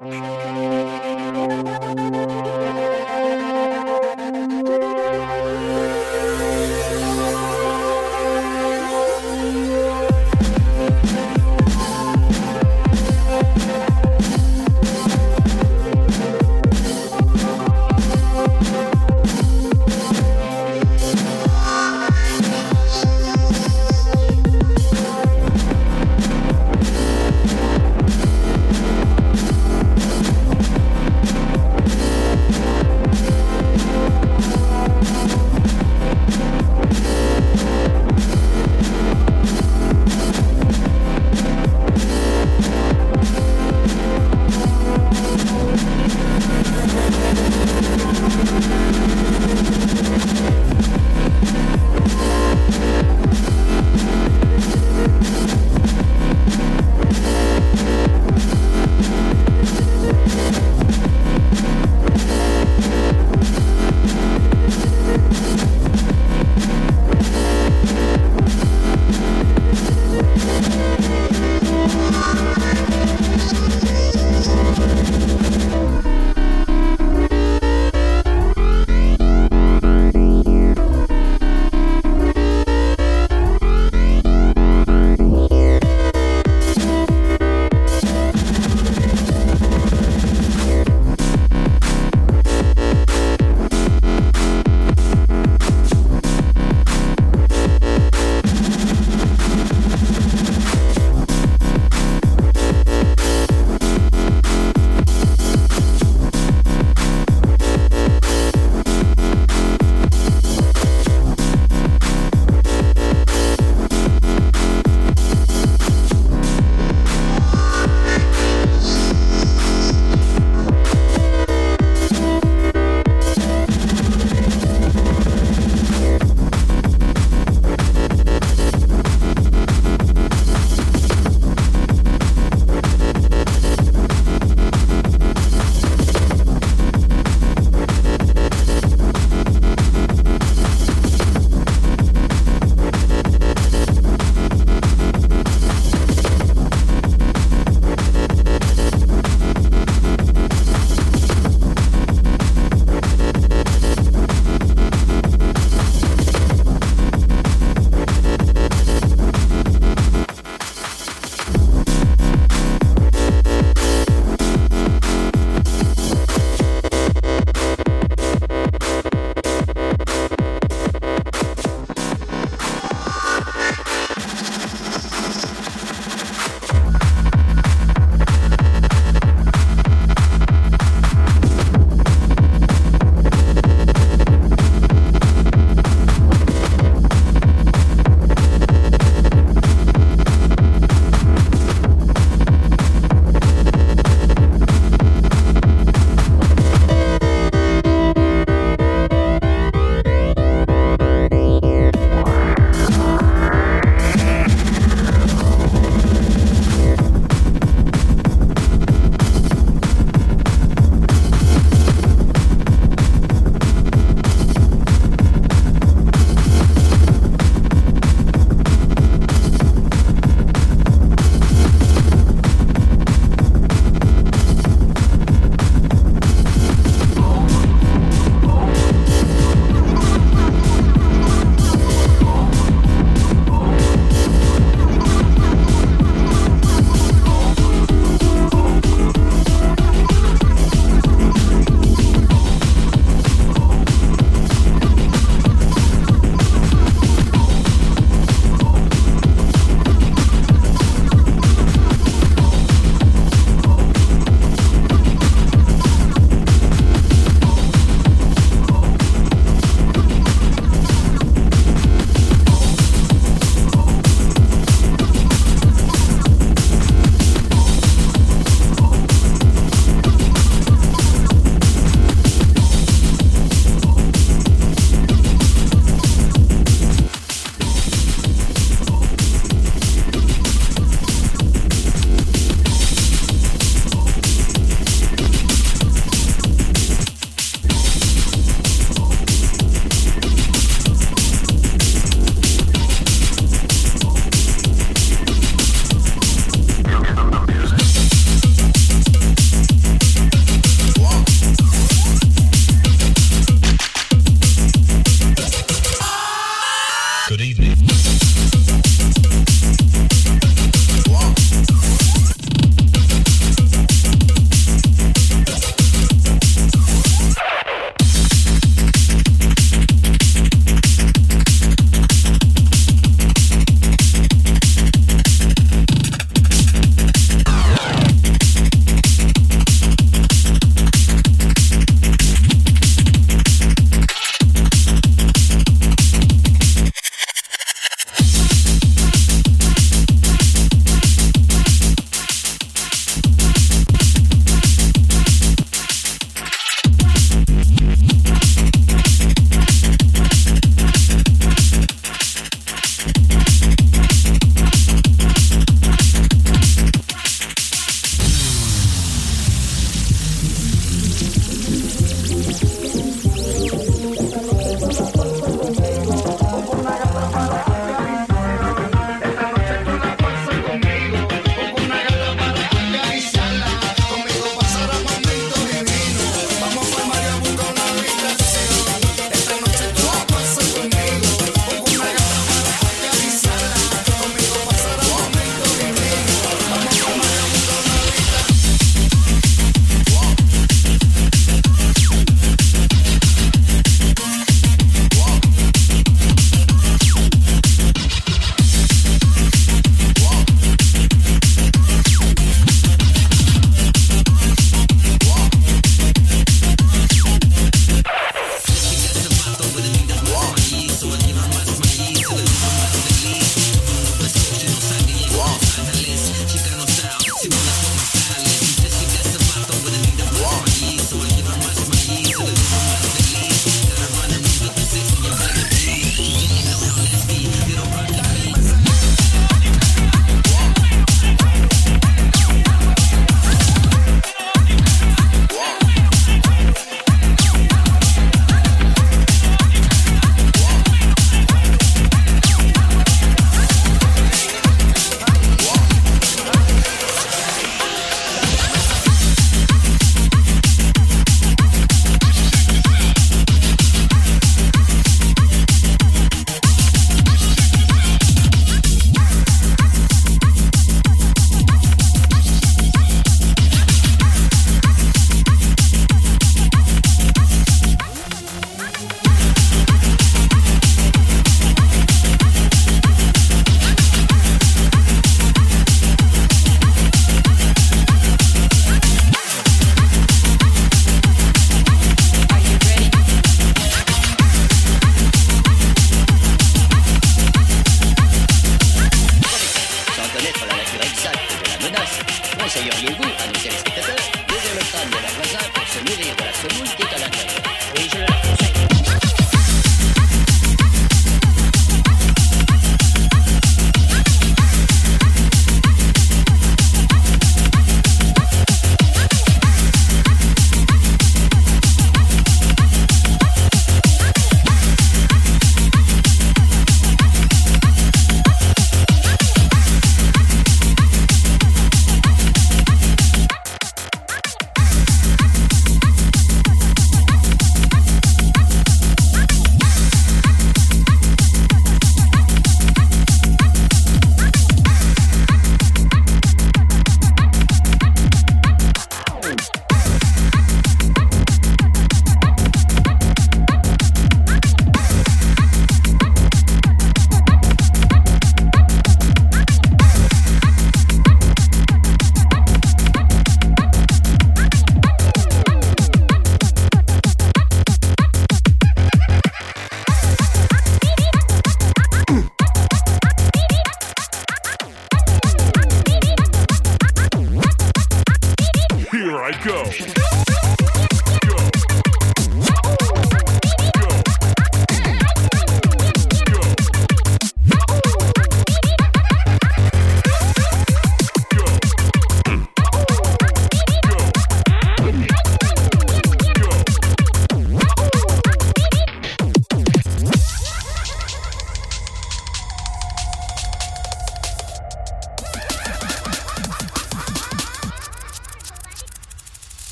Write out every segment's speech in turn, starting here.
Mm-hmm.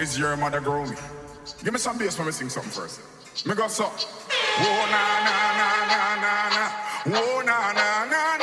this year mother grow me. Give me some bass when we sing something first. Me go so. Oh na na na na na na. Oh na na na.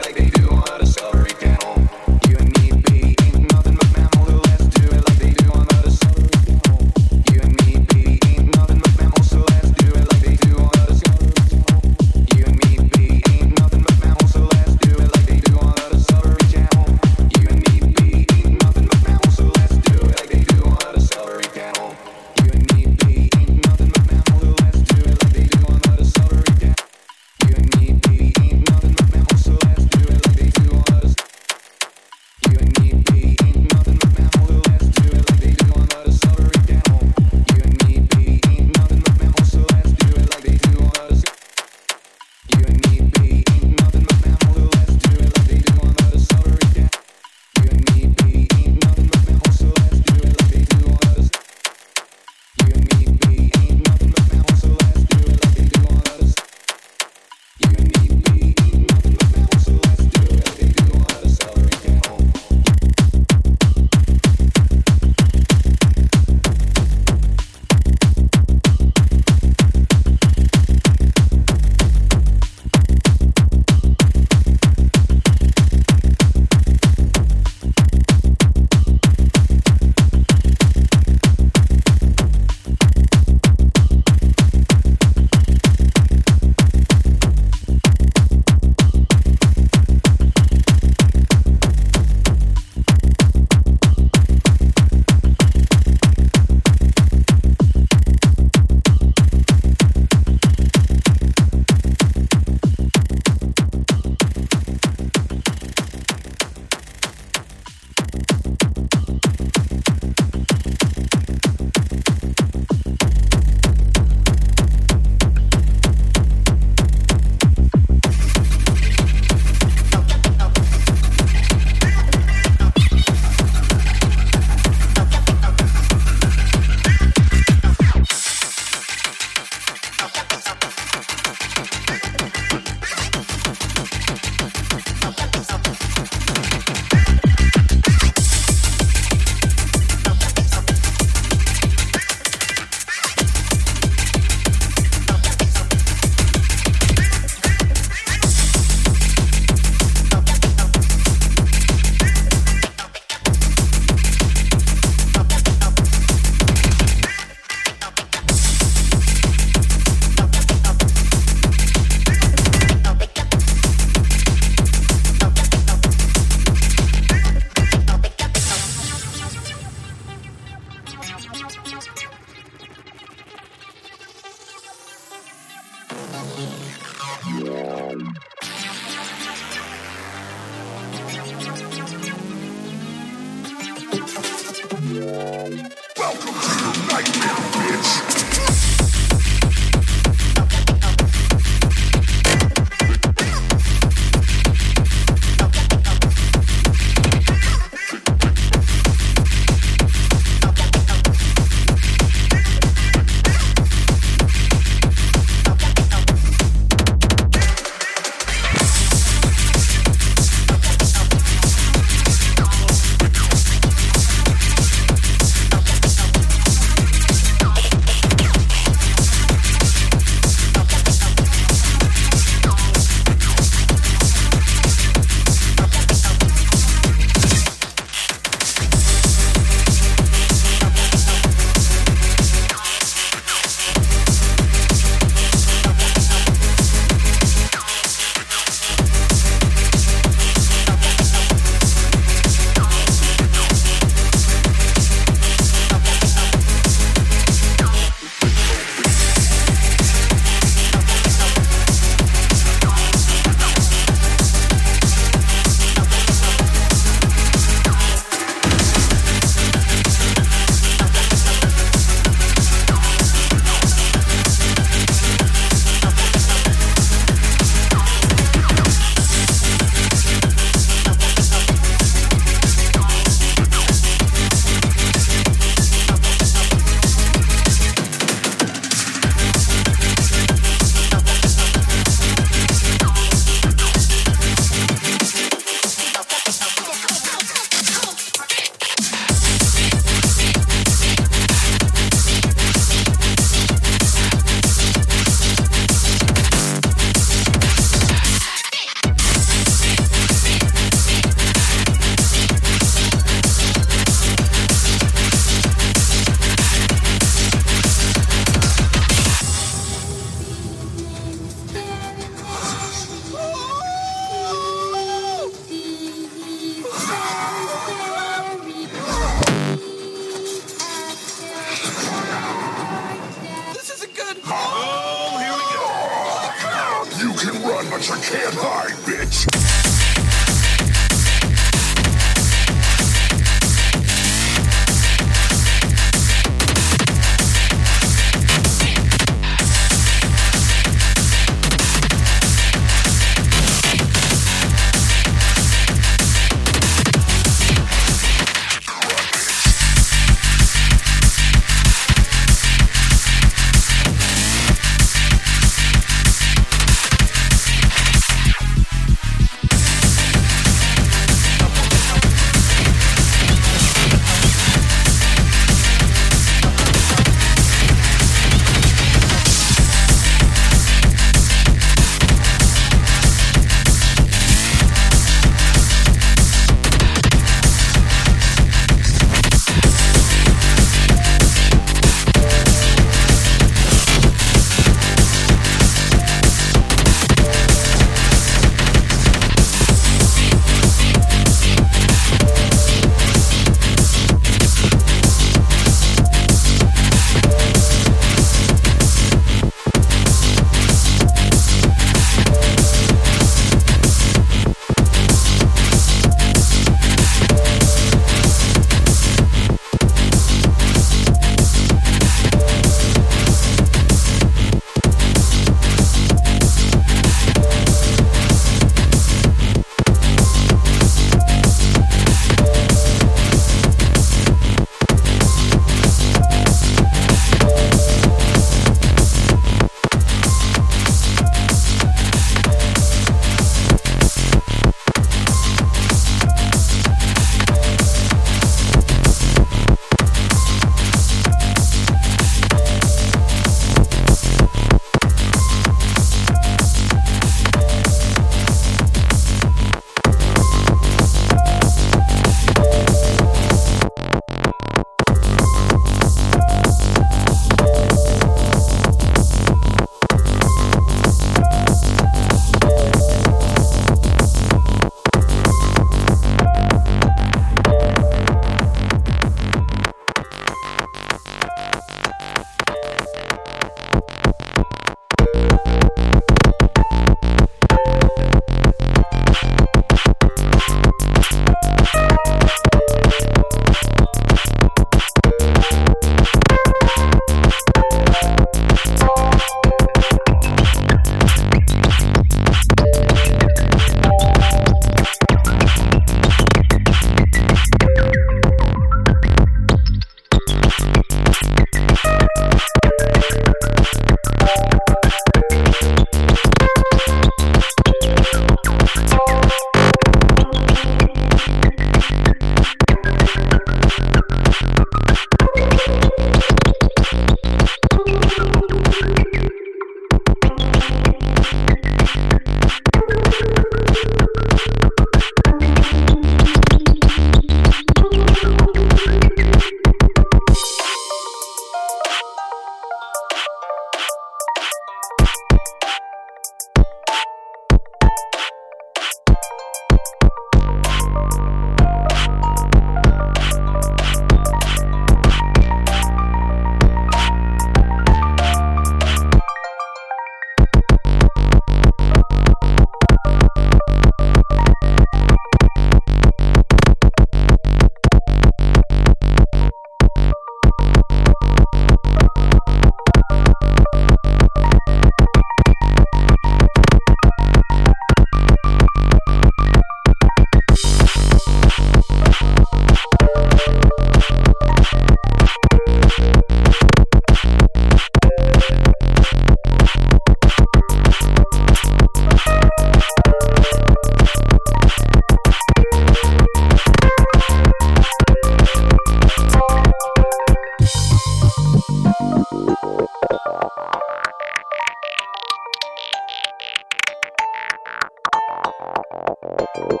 Thank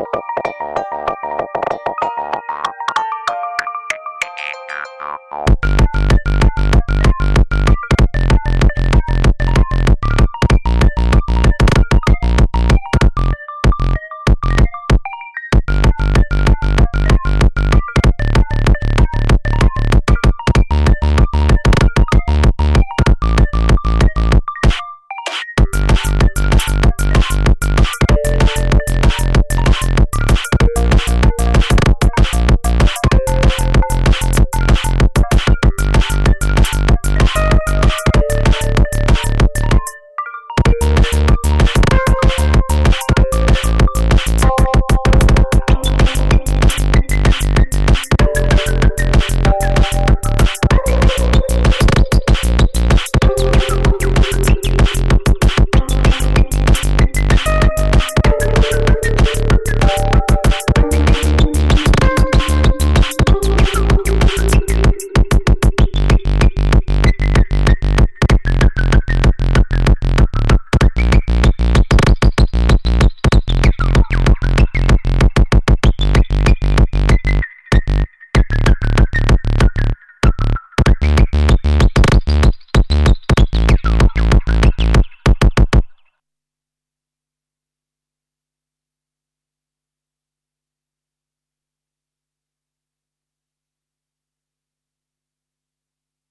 you.